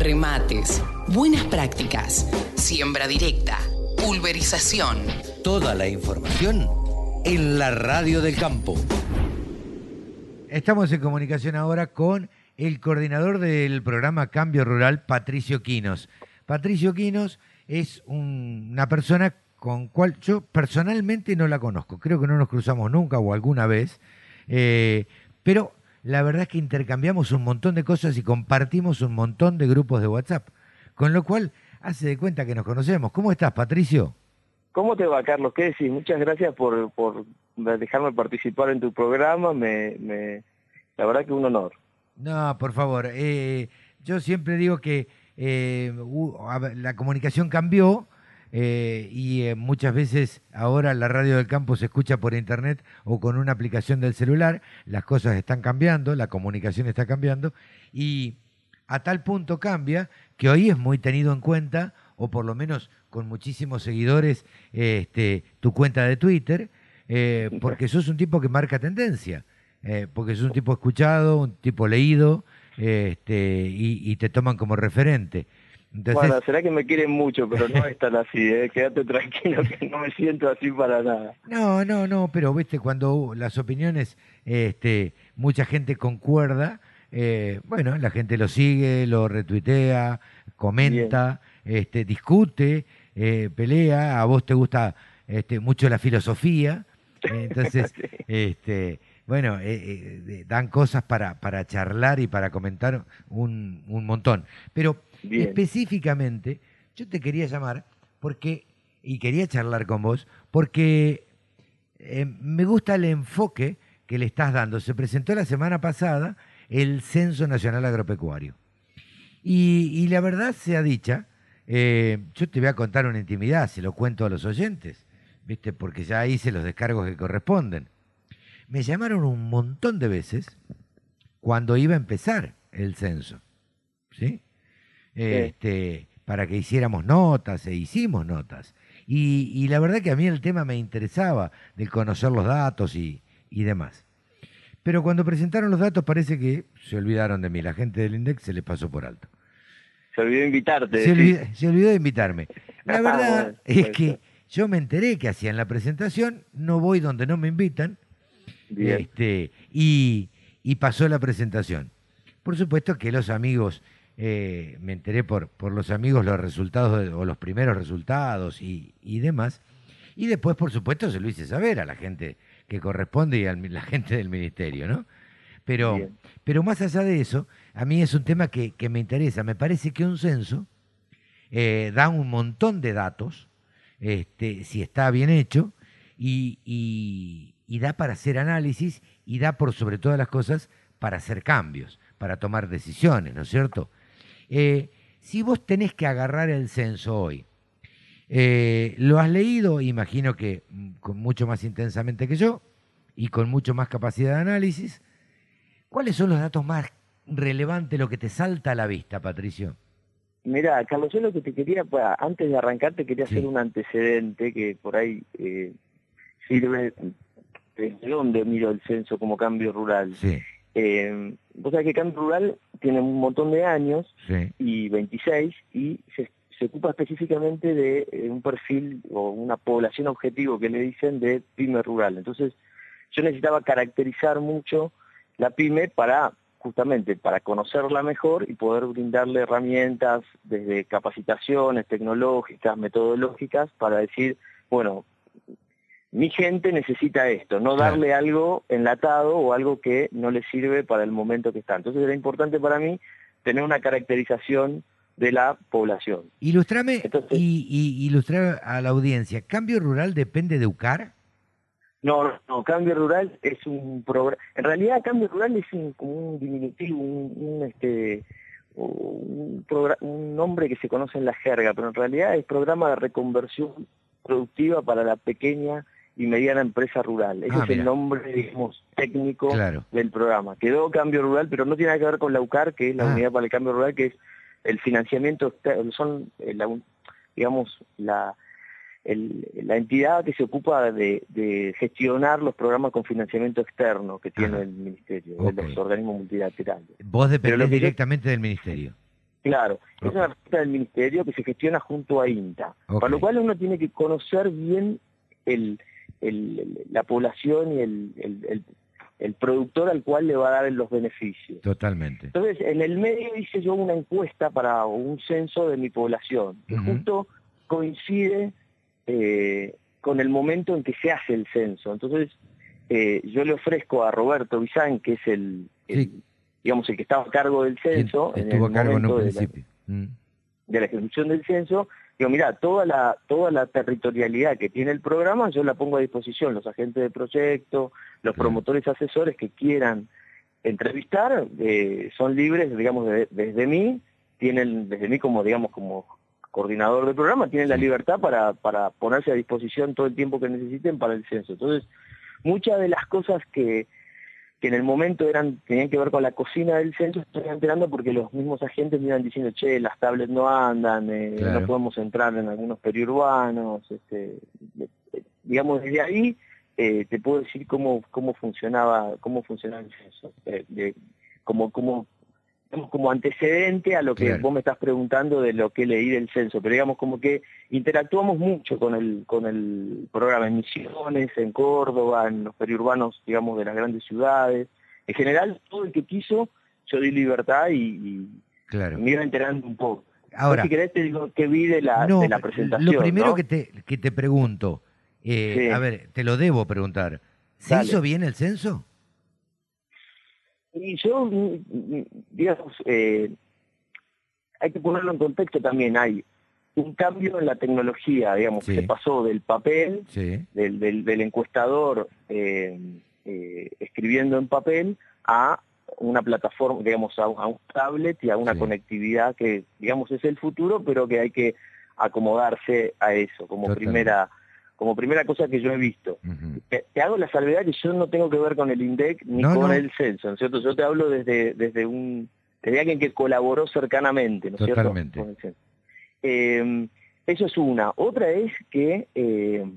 remates, buenas prácticas, siembra directa, pulverización. Toda la información en la radio del campo. Estamos en comunicación ahora con el coordinador del programa Cambio Rural, Patricio Quinos. Patricio Quinos es una persona con cual yo personalmente no la conozco. Creo que no nos cruzamos nunca o alguna vez. Eh, pero la verdad es que intercambiamos un montón de cosas y compartimos un montón de grupos de WhatsApp. Con lo cual, hace de cuenta que nos conocemos. ¿Cómo estás, Patricio? ¿Cómo te va, Carlos? ¿Qué decís? Muchas gracias por, por dejarme participar en tu programa. Me, me, la verdad que un honor. No, por favor. Eh, yo siempre digo que eh, la comunicación cambió eh, y muchas veces ahora la radio del campo se escucha por internet o con una aplicación del celular. Las cosas están cambiando, la comunicación está cambiando y a tal punto cambia que hoy es muy tenido en cuenta o por lo menos con muchísimos seguidores, este, tu cuenta de Twitter, eh, porque sos un tipo que marca tendencia, eh, porque sos un tipo escuchado, un tipo leído, este, y, te toman como referente. Bueno, será que me quieren mucho, pero no es tan así, ¿eh? quédate tranquilo que no me siento así para nada. No, no, no, pero viste, cuando las opiniones, este, mucha gente concuerda, eh, bueno, la gente lo sigue, lo retuitea, comenta, este, discute, eh, pelea, a vos te gusta este, mucho la filosofía, entonces, este, bueno, eh, dan cosas para, para charlar y para comentar un, un montón. Pero específicamente, yo te quería llamar porque, y quería charlar con vos, porque me gusta el enfoque que le estás dando. Se presentó la semana pasada el Censo Nacional Agropecuario. Y, la verdad sea dicha, eh, yo te voy a contar una intimidad, se lo cuento a los oyentes, ¿viste? Porque ya hice los descargos que corresponden. Me llamaron un montón de veces cuando iba a empezar el censo, ¿sí? Este, para que hiciéramos notas e hicimos notas. Y, la verdad que a mí el tema me interesaba, de conocer los datos y demás. Pero cuando presentaron los datos parece que se olvidaron de mí. La gente del INDEX se les pasó por alto. Se olvidó de invitarte. Se, olvidó, de invitarme. La ah, verdad es que yo me enteré que hacían la presentación, no voy donde no me invitan, este, y, pasó la presentación. Por supuesto que los amigos, eh, me enteré por, por los amigos los resultados o los primeros resultados y, y demás, y después, por supuesto, se lo hice saber a la gente que corresponde y a la gente del ministerio, ¿no? Pero, pero más allá de eso, a mí es un tema que, me interesa. Me parece que un censo eh, da un montón de datos, este, si está bien hecho, y, da para hacer análisis y da por sobre todas las cosas para hacer cambios, para tomar decisiones, ¿no es cierto? Eh, si vos tenés que agarrar el censo hoy eh, ¿Lo has leído? Imagino que mm, con mucho más intensamente que yo y con mucho más capacidad de análisis. ¿Cuáles son los datos más relevantes, lo que te salta a la vista, Patricio? Mira, Carlos, yo lo que te quería, pues, antes de arrancar, te quería hacer un antecedente que por ahí eh, sirve desde dónde miro el censo como cambio rural. Sí. Eh, vos sabés que Cambio Rural tiene un montón de años, y 26, y se se ocupa específicamente de eh, un perfil o una población objetivo que le dicen de pyme rural. Entonces, yo necesitaba caracterizar mucho la pyme para justamente para conocerla mejor y poder brindarle herramientas desde capacitaciones tecnológicas, metodológicas, para decir, bueno, mi gente necesita esto, no darle algo enlatado o algo que no le sirve para el momento que está. Entonces era importante para mí tener una caracterización de la población. Ilustrame y, ilustrar a la audiencia. ¿Cambio rural depende de UCAR? No, no, Cambio Rural es un programa. En realidad, Cambio Rural es un, como un diminutivo, un, este, un, un nombre que se conoce en la jerga, pero en realidad es programa de reconversión productiva para la pequeña y mediana empresa rural. Ese ah, es el nombre, digamos, técnico del programa. Quedó Cambio Rural, pero no tiene nada que ver con la UCAR, que es la ah. Unidad para el Cambio Rural, que es el financiamiento son, eh, digamos, la, la entidad que se ocupa de, gestionar los programas con financiamiento externo que tiene el Ministerio, los organismos multilaterales. Vos dependés directamente del Ministerio. Claro, es una herramienta del ministerio que se gestiona junto a INTA, para lo cual uno tiene que conocer bien el, la población y el, el, productor al cual le va a dar los beneficios. Totalmente. Entonces, en el medio hice yo una encuesta para un censo de mi población, que justo coincide eh, con el momento en que se hace el censo. Entonces, eh, yo le ofrezco a Roberto Bizán, que es el, digamos, el que estaba a cargo del censo, en el cargo en un principio. Mm. De la, ejecución del censo, digo, mira, toda la, toda la territorialidad que tiene el programa, yo la pongo a disposición, los agentes de proyecto, los promotores asesores que quieran entrevistar, eh, son libres, digamos, desde mí, tienen, desde mí como, digamos, como coordinador del programa, tienen la libertad para, para ponerse a disposición todo el tiempo que necesiten para el censo. Entonces, muchas de las cosas que, que en el momento eran tenían que ver con la cocina del censo, estoy enterando porque los mismos agentes me iban diciendo, che, las tablets no andan, eh, no podemos entrar en algunos periurbanos, este, digamos, desde ahí eh, te puedo decir cómo, cómo funcionaba, cómo funcionaba el censo, eh, de, como como antecedente a lo que vos me estás preguntando de lo que leí del censo, pero digamos como que interactuamos mucho con el, con el programa en Misiones, en Córdoba, en los periurbanos, digamos, de las grandes ciudades. En general, todo el que quiso, yo di libertad y, me iba enterando un poco. Ahora, si querés te digo que vi de la, de la presentación. Lo primero que, te, que te pregunto, eh, a ver, te lo debo preguntar, ¿se hizo bien el censo? Y yo, digamos, eh, hay que ponerlo en contexto también, hay un cambio en la tecnología, digamos, que se pasó del papel, del, del, encuestador eh, eh, escribiendo en papel, a una plataforma, digamos, a, un tablet y a una conectividad que, digamos, es el futuro, pero que hay que acomodarse a eso como primera como primera cosa que yo he visto. te, hago la salvedad que yo no tengo que ver con el INDEC ni con el censo, ¿no es cierto? Yo te hablo desde, desde un desde alguien que colaboró cercanamente, ¿no es cierto? Eh, eso es una. Otra es que, eh,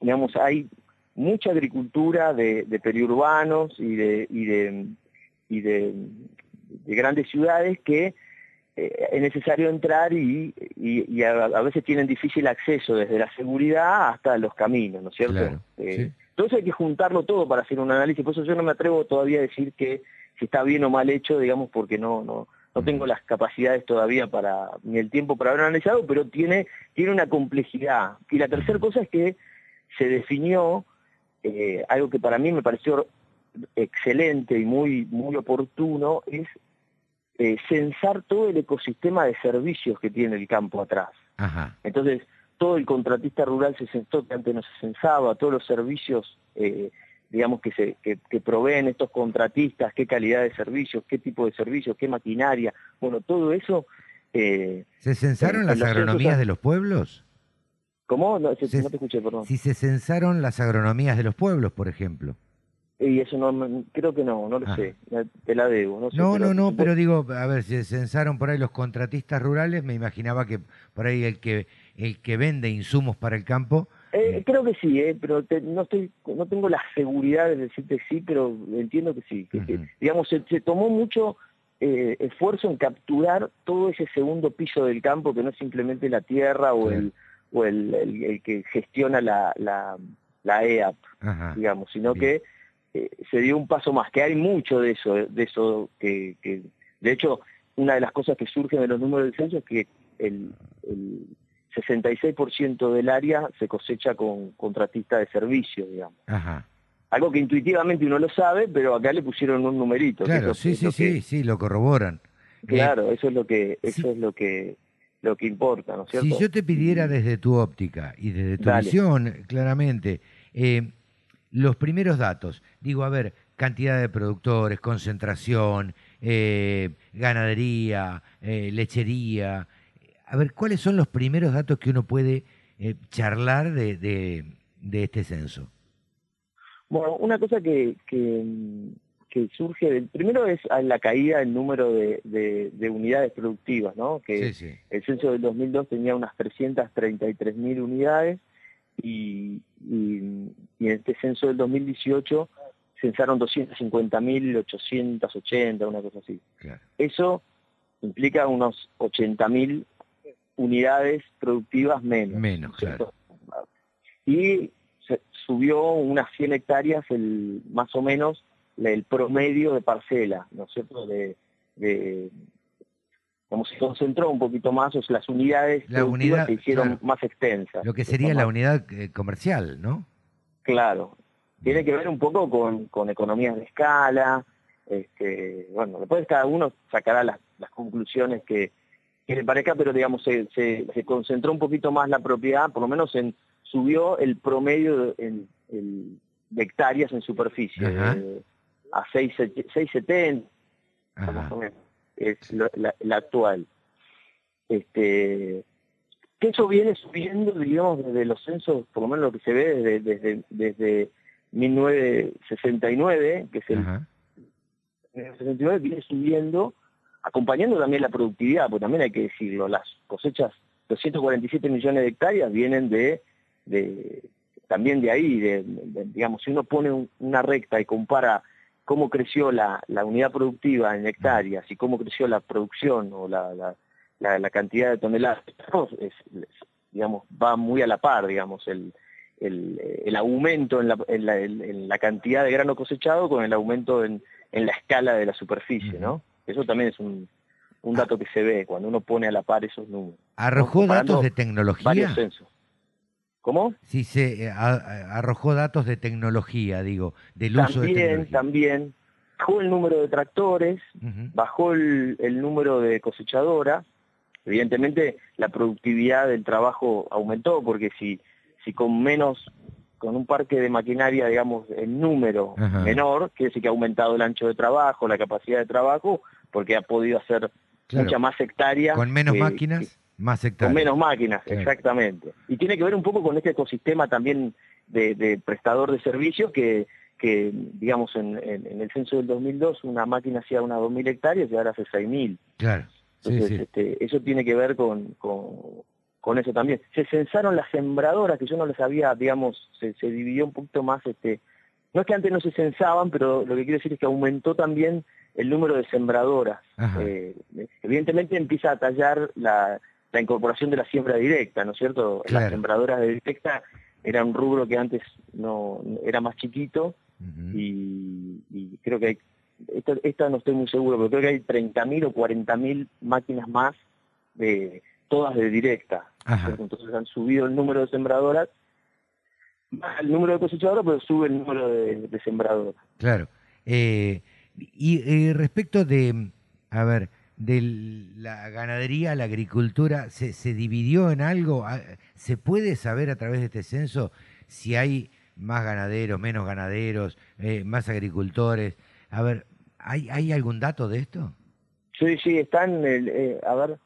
digamos, hay mucha agricultura de, periurbanos y de, y de, y de grandes ciudades que es necesario entrar y, a, veces tienen difícil acceso desde la seguridad hasta los caminos, ¿no es cierto? Eh, entonces hay que juntarlo todo para hacer un análisis, por eso yo no me atrevo todavía a decir que si está bien o mal hecho, digamos, porque no, no, no tengo las capacidades todavía para, ni el tiempo para haber analizado, pero tiene, tiene una complejidad. Y la tercera cosa es que se definió eh, algo que para mí me pareció excelente y muy, muy oportuno, es eh, censar todo el ecosistema de servicios que tiene el campo atrás. Entonces, todo el contratista rural se censó que antes no se censaba, todos los servicios, eh, digamos, que, se, que, proveen estos contratistas, qué calidad de servicios, qué tipo de servicios, qué maquinaria, bueno, todo eso... Eh, ¿Se censaron las agronomías de los pueblos? ¿Cómo? No, te escuché, perdón. Si se censaron las agronomías de los pueblos, por ejemplo. Y eso no, creo que no, no lo ah. sé, te la debo. No, no, no, no, pero digo, a ver, si censaron por ahí los contratistas rurales, me imaginaba que por ahí el que el que vende insumos para el campo... Eh, eh, creo que sí, eh, pero no estoy no tengo la seguridad de decirte sí, pero entiendo que sí. digamos, se, tomó mucho eh, esfuerzo en capturar todo ese segundo piso del campo, que no es simplemente la tierra o el o el, el, que gestiona la, la, la EAP, digamos, sino que eh, se dio un paso más, que hay mucho de eso, de eso que, de hecho, una de las cosas que surgen de los números del censo es que el, el 66% del área se cosecha con contratista de servicio, digamos. Algo que intuitivamente uno lo sabe, pero acá le pusieron un numerito. Claro, sí, sí, sí, sí, lo corroboran. Claro, eso es lo que, eso es lo que lo que importa, ¿no es cierto? Si yo te pidiera desde tu óptica y desde tu visión, claramente, eh, los primeros datos. Digo, a ver, cantidad de productores, concentración, eh, ganadería, eh, lechería. A ver, ¿cuáles son los primeros datos que uno puede eh, charlar de, de, este censo? Bueno, una cosa que, que, surge, primero es la caída del número de, de, unidades productivas, ¿no? Que el censo del 2002 tenía unas 333 mil unidades y, en este censo del 2018 censaron 250.880, una cosa así. Eso implica unos 80.000 unidades productivas menos. Menos, claro. Y se subió unas 100 hectáreas el, más o menos el promedio de parcela, ¿no es cierto? De, como se concentró un poquito más, o sea, las unidades la unidad, se hicieron más extensas. Lo que sería la unidad eh, comercial, ¿no? Claro. Tiene que ver un poco con, con economías de escala, este, bueno, después cada uno sacará las, conclusiones que, le parezca, pero digamos, se, se, concentró un poquito más la propiedad, por lo menos en subió el promedio de, hectáreas en superficie, a 6,70, más o menos, es la, actual. Este, que eso viene subiendo, digamos, desde los censos, por lo menos lo que se ve desde, desde, desde 1969, que es el, en el 69 viene subiendo, acompañando también la productividad, porque también hay que decirlo, las cosechas, 247 millones de hectáreas vienen de, de también de ahí, de, digamos, si uno pone una recta y compara cómo creció la, la, unidad productiva en hectáreas y cómo creció la producción o la, la, la, cantidad de toneladas, es, digamos, va muy a la par, digamos, el, el, el aumento en la, en, la, en la cantidad de grano cosechado con el aumento en, en la escala de la superficie, ¿no? Eso también es un, un dato que se ve cuando uno pone a la par esos números. ¿Arrojó datos de tecnología? Varios censos. ¿Cómo? Sí, se eh, arrojó datos de tecnología, digo, del uso de tecnología. También, bajó el número de tractores, bajó el, el, número de cosechadoras, evidentemente la productividad del trabajo aumentó, porque si, si con menos con un parque de maquinaria, digamos, en número menor, quiere decir que ha aumentado el ancho de trabajo, la capacidad de trabajo, porque ha podido hacer mucha más hectárea. Con menos máquinas, más hectáreas. Con menos máquinas, exactamente. Y tiene que ver un poco con este ecosistema también de, prestador de servicios que, que digamos, en, el censo del 2002 una máquina hacía unas 2.000 hectáreas y ahora hace 6.000. Claro. Entonces, Este, eso tiene que ver con, con eso también. Se censaron las sembradoras, que yo no les había, digamos, se, dividió un poquito más, este, no es que antes no se censaban, pero lo que quiero decir es que aumentó también el número de sembradoras. Eh, evidentemente empieza a tallar la, incorporación de la siembra directa, ¿no es cierto? Las sembradoras de directa era un rubro que antes no era más chiquito y, creo que hay, esta, no estoy muy seguro, pero creo que hay 30.000 o 40.000 máquinas más de todas de directa. Entonces han subido el número de sembradoras, el número de cosechadoras, pero sube el número de, sembradoras. Claro. Eh, y respecto de, a ver, de la ganadería, la agricultura, ¿se, ¿se dividió en algo? Ah, ¿Se puede saber a través de este censo si hay más ganaderos, menos ganaderos, eh, más agricultores? A ver, ¿hay, ¿hay algún dato de esto? Sí, sí, están, eh, a ver,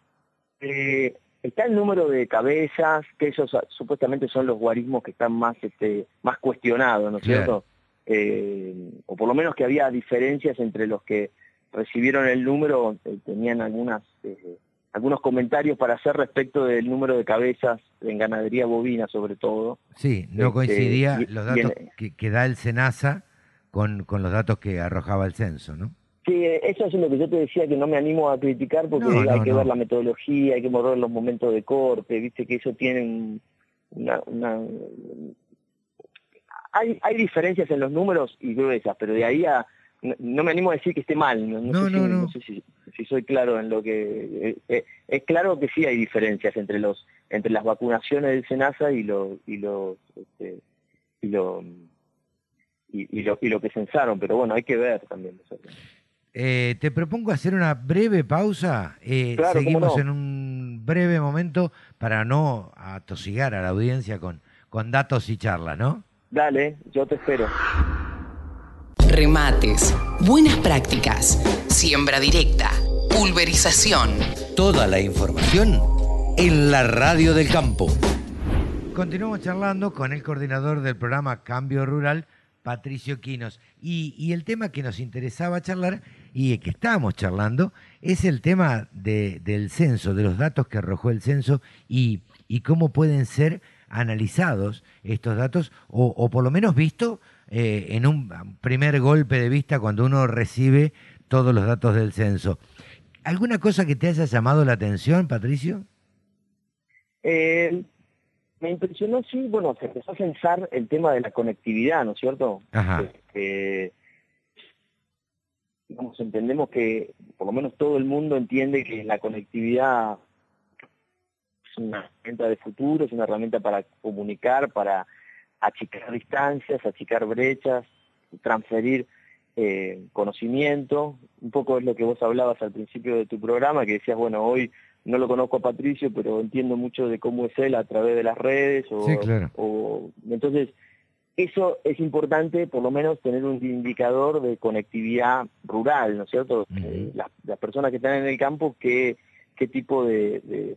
eh, está el número de cabezas, que esos supuestamente son los guarismos que están más, este, más cuestionados, ¿no es cierto? Eh, o por lo menos que había diferencias entre los que recibieron el número, eh, tenían algunas algunos comentarios para hacer respecto del número de cabezas en ganadería bovina sobre todo. Sí, no este, coincidía los datos que, que, da el SENASA con, con los datos que arrojaba el censo, ¿no? Sí, eso es lo que yo te decía que no me animo a criticar porque hay que ver la metodología, hay que morrer los momentos de corte, viste que eso tiene una... Hay, hay diferencias en los números y gruesas, pero de ahí a... No, me animo a decir que esté mal, no, no, sé, si, si, soy claro en lo que... Eh, eh, es claro que sí hay diferencias entre los entre las vacunaciones del SENASA y lo, y los... Este, y lo y, lo, y lo que censaron, pero bueno, hay que ver también. Eh, te propongo hacer una breve pausa. Eh, seguimos en un breve momento para no atosigar a la audiencia con, con datos y charlas, ¿no? Dale, yo te espero. Remates, buenas prácticas, siembra directa, pulverización. Toda la información en la radio del campo. Continuamos charlando con el coordinador del programa Cambio Rural, Patricio Quinos. Y, y el tema que nos interesaba charlar y que estábamos charlando es el tema del censo, de los datos que arrojó el censo y, cómo pueden ser analizados estos datos o, por lo menos visto eh, en un primer golpe de vista cuando uno recibe todos los datos del censo. ¿Alguna cosa que te haya llamado la atención, Patricio? Eh, me impresionó, sí, bueno, se empezó a pensar el tema de la conectividad, ¿no es cierto? Ajá. Este, digamos, entendemos que, por lo menos todo el mundo entiende que la conectividad es una herramienta de futuro, es una herramienta para comunicar, para achicar distancias, achicar brechas, transferir eh, conocimiento. Un poco es lo que vos hablabas al principio de tu programa, que decías, bueno, hoy no lo conozco a Patricio, pero entiendo mucho de cómo es él a través de las redes. O, sí, claro. o, entonces, eso es importante, por lo menos, tener un indicador de conectividad rural, ¿no es cierto? Eh, las, personas que están en el campo, qué, qué tipo de, de,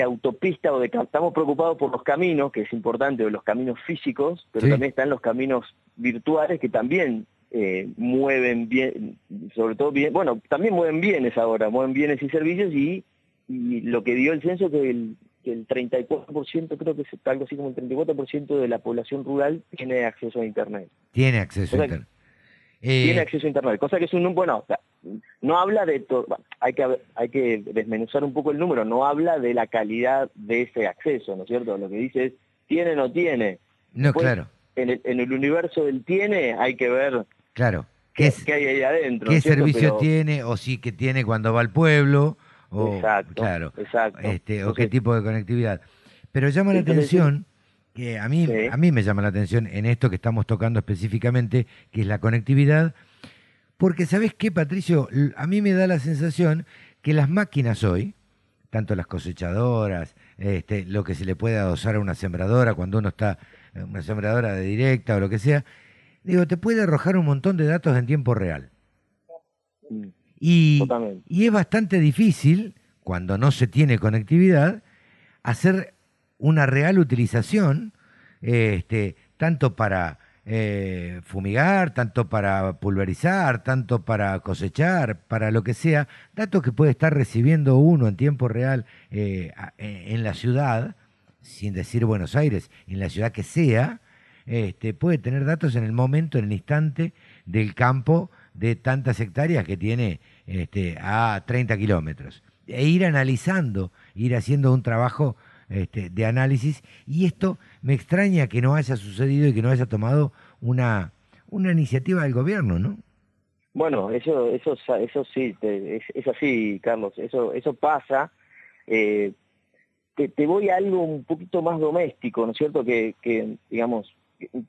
autopista o de... Estamos preocupados por los caminos, que es importante, los caminos físicos, pero también están los caminos virtuales que también eh, mueven bien, sobre todo bien, bueno, también mueven bienes ahora, mueven bienes y servicios y y lo que dio el censo que el, que el 34%, creo que es algo así como el 34% de la población rural tiene acceso a Internet. Tiene acceso a Internet. Tiene eh, acceso a Internet, cosa que es un, bueno, no habla de todo, hay que, hay que desmenuzar un poco el número, no habla de la calidad de ese acceso, ¿no es cierto? Lo que dice es, tiene o no tiene. No, claro. En el, en el universo del tiene hay que ver claro. ¿Qué, ¿Qué, hay ahí adentro? ¿Qué servicio tiene o sí que tiene cuando va al pueblo? O, exacto, claro, exacto. Este, o qué tipo de conectividad. Pero llama la atención, que a mí, a mí me llama la atención en esto que estamos tocando específicamente, que es la conectividad, porque ¿sabes qué, Patricio? A mí me da la sensación que las máquinas hoy, tanto las cosechadoras, este, lo que se le puede adosar a una sembradora cuando uno está, una sembradora de directa o lo que sea, digo, te puede arrojar un montón de datos en tiempo real. Mm. Y, y es bastante difícil, cuando no se tiene conectividad, hacer una real utilización, este, tanto para eh, fumigar, tanto para pulverizar, tanto para cosechar, para lo que sea, datos que puede estar recibiendo uno en tiempo real eh, en la ciudad, sin decir Buenos Aires, en la ciudad que sea, este, puede tener datos en el momento, en el instante del campo de tantas hectáreas que tiene este, a 30 kilómetros. E ir analizando, ir haciendo un trabajo este, de análisis. Y esto me extraña que no haya sucedido y que no haya tomado una, una iniciativa del gobierno, ¿no? Bueno, eso, eso, eso sí, es, así, Carlos, eso, eso pasa. Eh, te, voy a algo un poquito más doméstico, ¿no es cierto? Que, que digamos,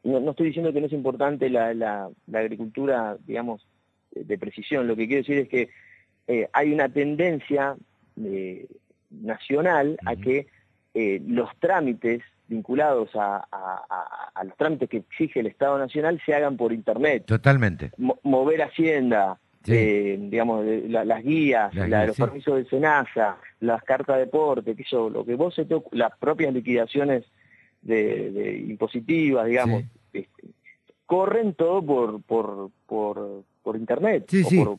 no, estoy diciendo que no es importante la, la, la agricultura, digamos, de precisión. Lo que quiero decir es que eh, hay una tendencia eh, nacional a que eh, los trámites vinculados a, los trámites que exige el Estado Nacional se hagan por Internet. Totalmente. mover Hacienda, digamos, las guías, los permisos de SENASA, las cartas de deporte, que eso, lo que vos se las propias liquidaciones de, impositivas, digamos, este, corren todo por, por, por, por internet,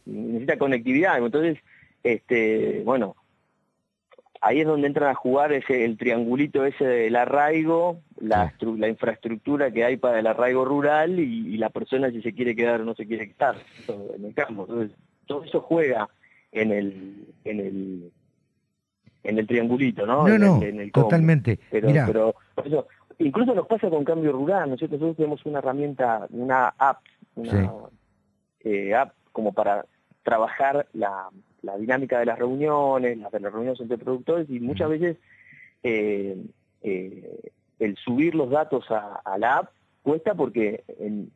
necesita conectividad, entonces, este, bueno, ahí es donde entran a jugar ese, el triangulito ese del arraigo, la, la infraestructura que hay para el arraigo rural y, la persona si se quiere quedar o no se quiere quedar en el campo. Entonces, todo eso juega en el, en el, en el triangulito, ¿no? No, no, totalmente. Pero, pero por eso, incluso nos pasa con cambio rural, ¿no es cierto? Nosotros tenemos una herramienta, una app, una eh, app como para trabajar la, dinámica de las reuniones, las de las reuniones entre productores y muchas veces eh, eh, el subir los datos a, la app cuesta porque en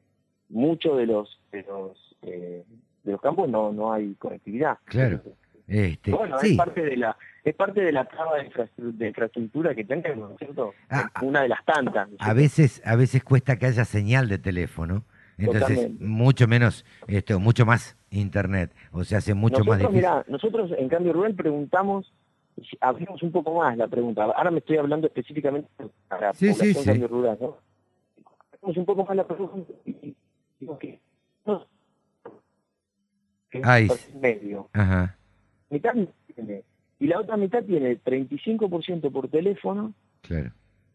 muchos de los de los, de los campos no, no hay conectividad. Claro. Este, bueno, es parte de la es parte de la traba de, infraestructura, que tenemos, ¿no es cierto? Ah, Una de las tantas. A veces a veces cuesta que haya señal de teléfono entonces, mucho menos, esto, mucho más Internet, o sea, hace mucho más difícil. Mirá, nosotros en Cambio Rural preguntamos, abrimos un poco más la pregunta, ahora me estoy hablando específicamente para sí, sí, sí. Cambio Rural, ¿no? Abrimos un poco más la pregunta y digo que no, que es medio. Ajá. Mitad tiene, y la otra mitad tiene 35% por teléfono claro.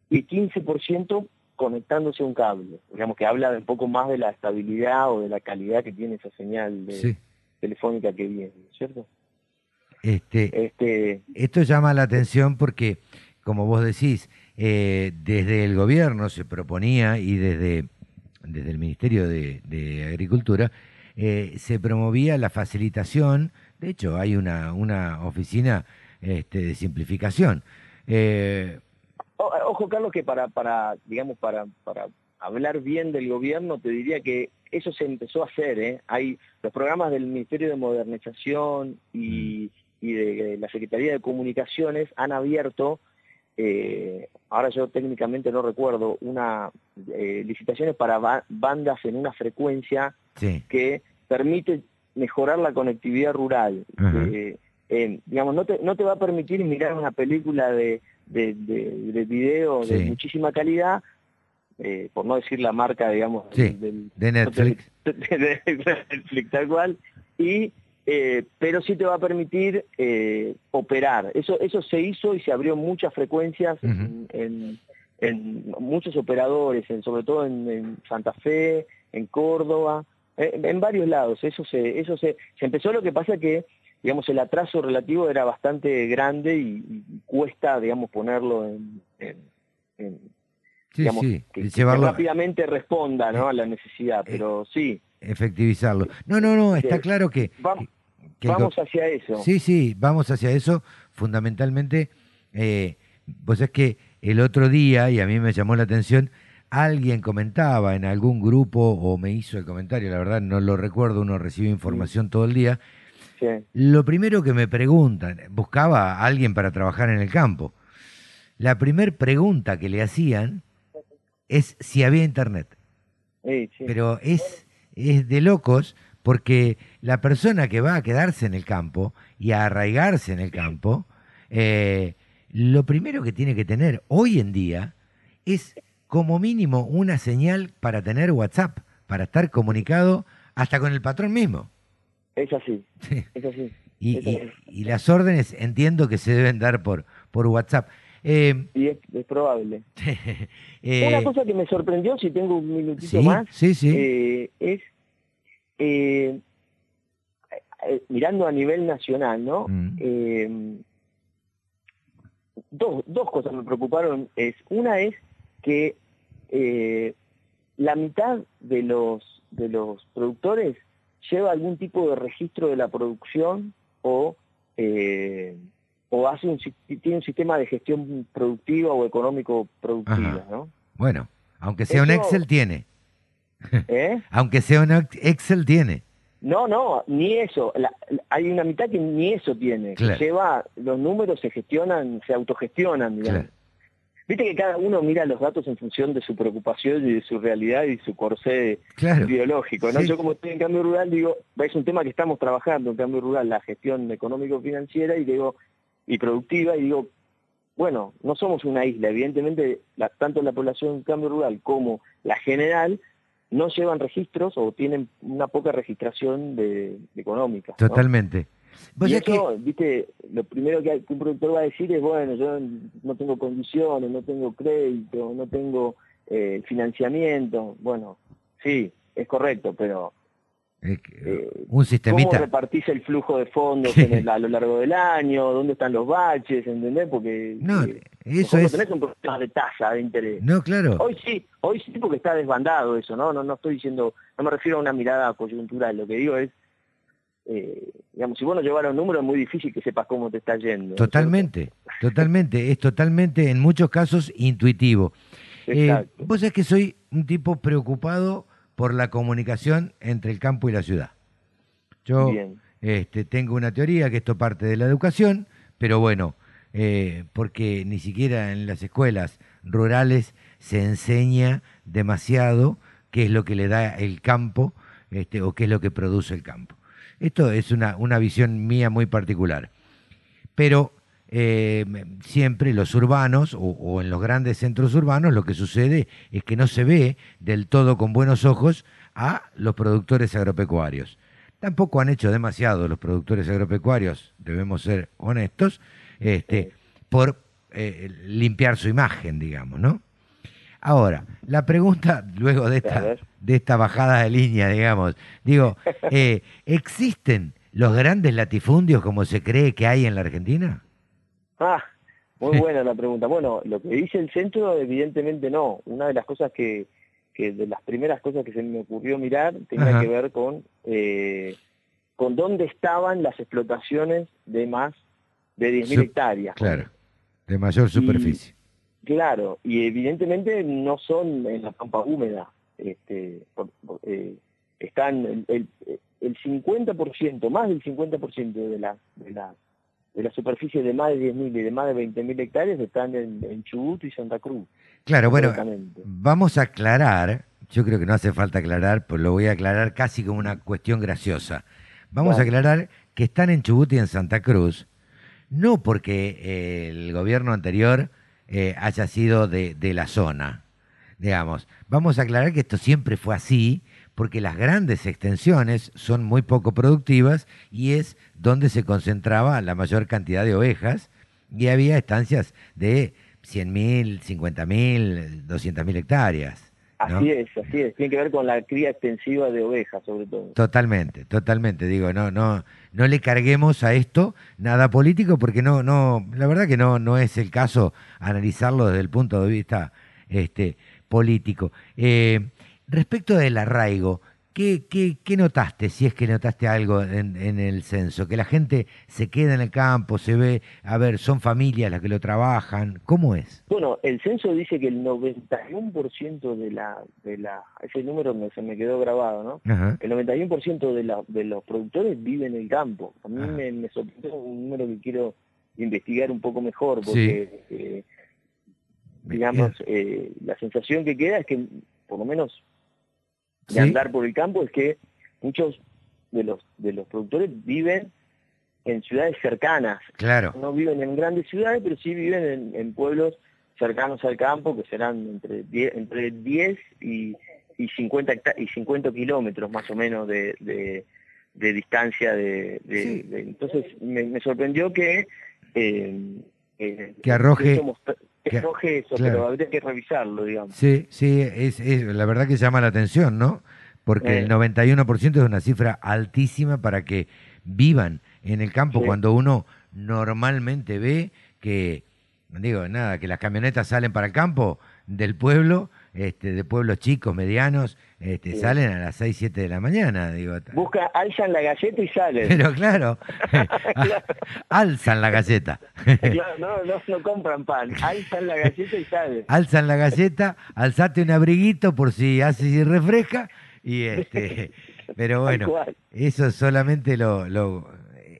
y 15% conectándose a un cable, digamos que habla un poco más de la estabilidad o de la calidad que tiene esa señal telefónica que viene, ¿cierto? Este, este, Esto llama la atención porque, como vos decís, eh, desde el gobierno se proponía y desde, desde el Ministerio de, Agricultura eh, se promovía la facilitación. De hecho, hay una, una oficina este, de simplificación. Eh, ojo, Carlos, que para, para digamos, para, para hablar bien del gobierno, te diría que eso se empezó a hacer. ¿eh? Hay los programas del Ministerio de Modernización y, mm. de, la Secretaría de Comunicaciones han abierto, eh, ahora yo técnicamente no recuerdo, una eh, licitaciones para bandas en una frecuencia que permite mejorar la conectividad rural. digamos, no te, no te va a permitir mirar una película de, de, de, video de muchísima calidad, eh, por no decir la marca, digamos, del, de Netflix. De, Netflix, tal cual, y, eh, pero sí te va a permitir eh, operar. Eso, eso se hizo y se abrió muchas frecuencias en, muchos operadores, en, sobre todo en, Santa Fe, en Córdoba, en, varios lados. Eso se, eso se, se empezó, lo que pasa que digamos, el atraso relativo era bastante grande y, cuesta, digamos, ponerlo en, digamos, que, rápidamente responda ¿no? a la necesidad, eh, pero sí. Efectivizarlo. No, no, no, está claro que... vamos hacia eso. Sí, sí, vamos hacia eso. Fundamentalmente, eh, pues es que el otro día, y a mí me llamó la atención, alguien comentaba en algún grupo o me hizo el comentario, la verdad no lo recuerdo, uno recibe información todo el día. Lo primero que me preguntan, buscaba a alguien para trabajar en el campo. La primera pregunta que le hacían es si había internet. Pero es, es de locos porque la persona que va a quedarse en el campo y a arraigarse en el campo, eh, lo primero que tiene que tener hoy en día es como mínimo una señal para tener WhatsApp, para estar comunicado hasta con el patrón mismo. Es así, es así. Y, las órdenes entiendo que se deben dar por, por WhatsApp. Eh, y es, probable. Eh, Una cosa que me sorprendió, si tengo un minutito más, eh, es mirando a nivel nacional, ¿no? Mm. dos, dos cosas me preocuparon. Es, una es que la mitad de los, de los productores lleva algún tipo de registro de la producción o, eh, o hace un, tiene un sistema de gestión productiva o económico productiva, ¿no? Bueno, aunque sea un Excel tiene. ¿Eh? aunque sea un Excel tiene. No, no, ni eso. hay una mitad que ni eso tiene. lleva, los números se gestionan, se autogestionan, digamos. Viste que cada uno mira los datos en función de su preocupación y de su realidad y su corsé biológico, ¿no? Yo como estoy en cambio rural digo, es un tema que estamos trabajando en cambio rural, la gestión económico-financiera y digo, y productiva, y digo, bueno, no somos una isla, evidentemente tanto la población en cambio rural como la general no llevan registros o tienen una poca registración de, económica. Totalmente. Y eso, viste, lo primero que, un productor va a decir es, bueno, yo no tengo condiciones, no tengo crédito, no tengo eh, financiamiento. Bueno, sí, es correcto, pero... Eh, un sistemita. ¿Cómo repartís el flujo de fondos a lo largo del año? ¿Dónde están los baches? ¿Entendés? Porque no, eh, eso es... tenés un problema de tasa de interés. No, claro. Hoy sí, hoy sí porque está desbandado eso, ¿no? No, no estoy diciendo, no me refiero a una mirada coyuntural, lo que digo es eh, digamos, si vos no llevas los números es muy difícil que sepas cómo te está yendo. Totalmente, totalmente, es totalmente en muchos casos intuitivo. Eh, vos sabés que soy un tipo preocupado por la comunicación entre el campo y la ciudad. Yo este, tengo una teoría que esto parte de la educación, pero bueno, eh, porque ni siquiera en las escuelas rurales se enseña demasiado qué es lo que le da el campo este, o qué es lo que produce el campo. Esto es una, una visión mía muy particular. Pero eh, siempre los urbanos o, en los grandes centros urbanos lo que sucede es que no se ve del todo con buenos ojos a los productores agropecuarios. Tampoco han hecho demasiado los productores agropecuarios, debemos ser honestos, este, por eh, limpiar su imagen, digamos, ¿no? Ahora, la pregunta luego de esta, de esta bajada de línea, digamos, digo, eh, ¿existen los grandes latifundios como se cree que hay en la Argentina? Ah, muy buena la pregunta. Bueno, lo que dice el centro, evidentemente no. Una de las cosas que, que de las primeras cosas que se me ocurrió mirar tenía que ver con, eh, con dónde estaban las explotaciones de más de 10.000 hectáreas. Claro, de mayor superficie. Claro, y evidentemente no son en la pampa húmeda. Este, eh, están el, el, 50%, más del 50% de la, de la de la superficie de más de 10.000 y de más de 20.000 hectáreas están en, en, Chubut y Santa Cruz. Claro, bueno, vamos a aclarar, yo creo que no hace falta aclarar, pues lo voy a aclarar casi como una cuestión graciosa. Vamos a aclarar que están en Chubut y en Santa Cruz, no porque eh, el gobierno anterior eh, haya sido de, de la zona, digamos. Vamos a aclarar que esto siempre fue así porque las grandes extensiones son muy poco productivas y es donde se concentraba la mayor cantidad de ovejas y había estancias de 100.000, 50.000, 200.000 hectáreas. Así es, así es. Tiene que ver con la cría extensiva de ovejas, sobre todo. Totalmente, totalmente. Digo, no, no, no le carguemos a esto nada político, porque no, no, la verdad que no, no es el caso analizarlo desde el punto de vista este, político. Eh, Respecto del arraigo, ¿qué, qué, notaste, si es que notaste algo en, el censo? Que la gente se queda en el campo, se ve, a ver, son familias las que lo trabajan, ¿cómo es? Bueno, el censo dice que el 91% de la, de la, ese número me, se me quedó grabado, ¿no? El 91% de, la, de los productores vive en el campo. A mí me, me sorprendió un número que quiero investigar un poco mejor, porque... Eh, digamos, eh, la sensación que queda es que por lo menos de andar por el campo es que muchos de los de los productores viven en ciudades cercanas. Claro. No viven en grandes ciudades, pero sí viven en, pueblos cercanos al campo, que serán entre 10, entre 10 y, y, 50, y 50 kilómetros más o menos de, de, distancia. De, entonces me, sorprendió que... Eh, eh, que arroje que arroje eso, pero habría que revisarlo, digamos. Sí, sí, es, la verdad que llama la atención, ¿no? Porque el 91% es una cifra altísima para que vivan en el campo cuando uno normalmente ve que, digo, nada, que las camionetas salen para el campo del pueblo este, de pueblos chicos, medianos, este, salen a las 6, 7 de la mañana. Digo. Busca, alzan la galleta y salen. Pero claro, alzan la galleta. claro, no, no, no, compran pan, alzan la galleta y salen. Alzan la galleta, alzate un abriguito por si hace y refresca. Y este, pero bueno, eso solamente lo, lo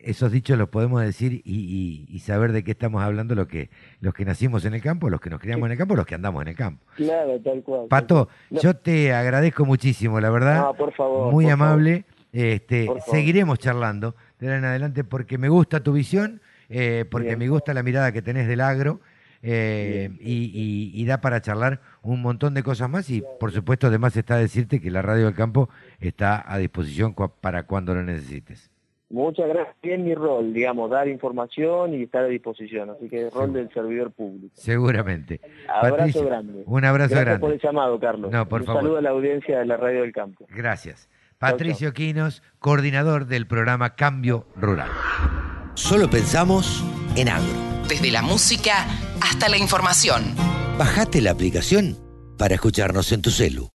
esos dichos los podemos decir y, saber de qué estamos hablando los que, los que nacimos en el campo, los que nos criamos en el campo, los que andamos en el campo. Claro, tal cual. Pato, yo te agradezco muchísimo, la verdad. No, por favor. Muy amable. Este, seguiremos charlando de ahora en adelante porque me gusta tu visión, eh, porque me gusta la mirada que tenés del agro. Eh, y, da para charlar un montón de cosas más y por supuesto además está decirte que la radio del campo está a disposición para cuando lo necesites. Muchas gracias. Bien mi rol, digamos, dar información y estar a disposición. Así que el rol del servidor público. Seguramente. Abrazo grande. Un abrazo gracias grande. por el llamado, Carlos. No, por un favor. saludo a la audiencia de la Radio del Campo. Gracias. Patricio Quinos, coordinador del programa Cambio Rural. Solo pensamos en agro. Desde la música hasta la información. Bajate la aplicación para escucharnos en tu celu.